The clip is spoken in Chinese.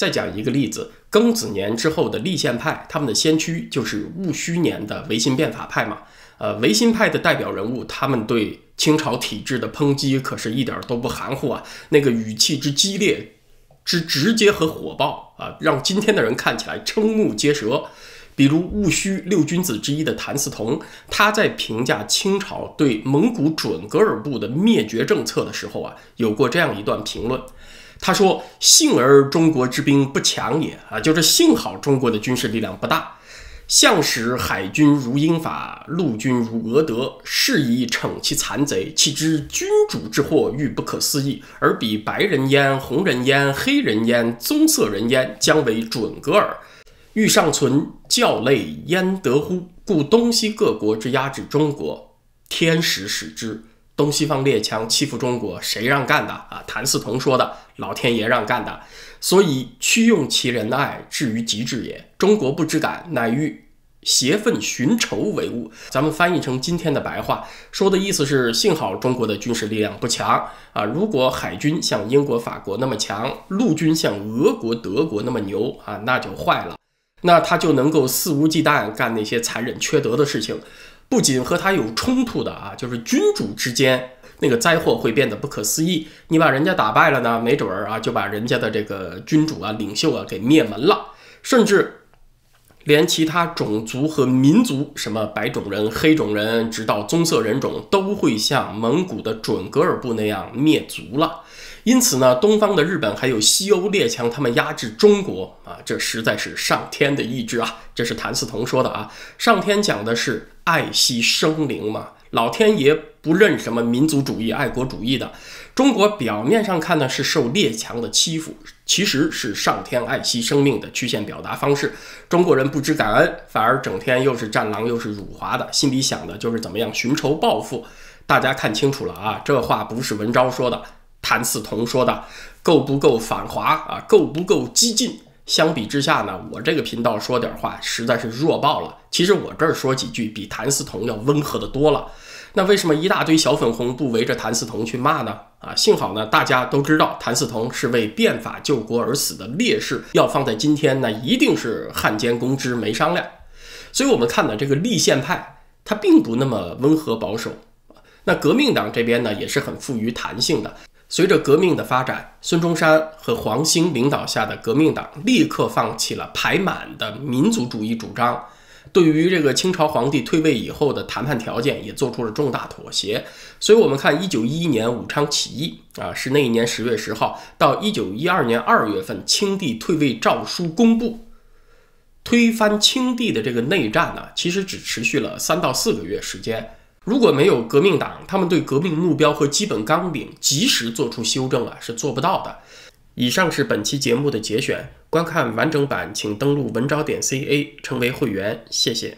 再讲一个例子，庚子年之后的立宪派，他们的先驱就是戊戌年的维新变法派嘛。呃，维新派的代表人物，他们对清朝体制的抨击可是一点都不含糊啊，那个语气之激烈、之直接和火爆啊，让今天的人看起来瞠目结舌。比如戊戌六君子之一的谭嗣同，他在评价清朝对蒙古准噶尔部的灭绝政策的时候啊，有过这样一段评论。他说：“幸而中国之兵不强也啊，就是幸好中国的军事力量不大。向使海军如英法，陆军如俄德，是以惩其残贼。岂知君主之祸欲不可思议，而彼白人焉，红人焉，黑人焉，棕色人焉，将为准格尔。欲尚存教类焉得乎？故东西各国之压制中国，天时使之。”东西方列强欺负中国，谁让干的啊？谭嗣同说的，老天爷让干的。所以屈用其仁爱，至于极致也。中国不知感，乃欲挟愤寻仇为物。咱们翻译成今天的白话，说的意思是：幸好中国的军事力量不强啊。如果海军像英国、法国那么强，陆军像俄国、德国那么牛啊，那就坏了。那他就能够肆无忌惮干那些残忍缺德的事情。不仅和他有冲突的啊，就是君主之间那个灾祸会变得不可思议。你把人家打败了呢，没准儿啊就把人家的这个君主啊、领袖啊给灭门了，甚至连其他种族和民族，什么白种人、黑种人，直到棕色人种，都会像蒙古的准噶尔部那样灭族了。因此呢，东方的日本还有西欧列强，他们压制中国啊，这实在是上天的意志啊！这是谭嗣同说的啊。上天讲的是爱惜生灵嘛，老天爷不认什么民族主义、爱国主义的。中国表面上看呢是受列强的欺负，其实是上天爱惜生命的曲线表达方式。中国人不知感恩，反而整天又是战狼又是辱华的，心里想的就是怎么样寻仇报复。大家看清楚了啊，这话不是文昭说的。谭嗣同说的够不够反华啊？够不够激进？相比之下呢，我这个频道说点话实在是弱爆了。其实我这儿说几句比谭嗣同要温和的多了。那为什么一大堆小粉红不围着谭嗣同去骂呢？啊，幸好呢，大家都知道谭嗣同是为变法救国而死的烈士，要放在今天那一定是汉奸公知没商量。所以我们看呢，这个立宪派他并不那么温和保守。那革命党这边呢，也是很富于弹性的。随着革命的发展，孙中山和黄兴领导下的革命党立刻放弃了排满的民族主义主张，对于这个清朝皇帝退位以后的谈判条件也做出了重大妥协。所以，我们看一九一一年武昌起义啊，是那一年十月十号到一九一二年二月份，清帝退位诏书公布，推翻清帝的这个内战呢，其实只持续了三到四个月时间。如果没有革命党，他们对革命目标和基本纲领及时做出修正啊，是做不到的。以上是本期节目的节选，观看完整版请登录文招点 ca 成为会员，谢谢。